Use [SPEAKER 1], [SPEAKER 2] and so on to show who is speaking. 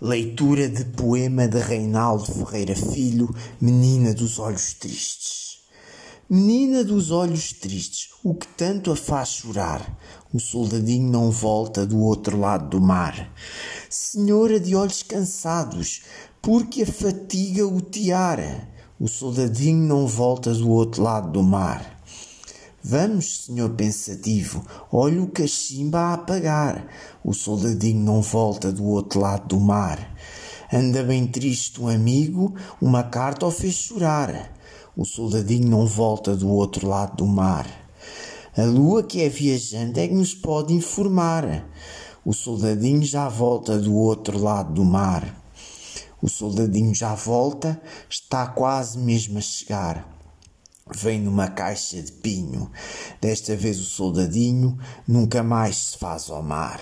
[SPEAKER 1] Leitura de poema de Reinaldo Ferreira Filho, Menina dos Olhos Tristes. Menina dos olhos tristes, o que tanto a faz chorar? O soldadinho não volta do outro lado do mar. Senhora de olhos cansados, porque a fatiga o tiara? O soldadinho não volta do outro lado do mar. Vamos, senhor pensativo, olhe o cachimba a apagar. O soldadinho não volta do outro lado do mar. Anda bem triste um amigo, uma carta o fez chorar. O soldadinho não volta do outro lado do mar. A lua que é viajante é que nos pode informar. O soldadinho já volta do outro lado do mar. O soldadinho já volta, está quase mesmo a chegar. Vem numa caixa de pinho. Desta vez o soldadinho nunca mais se faz ao mar.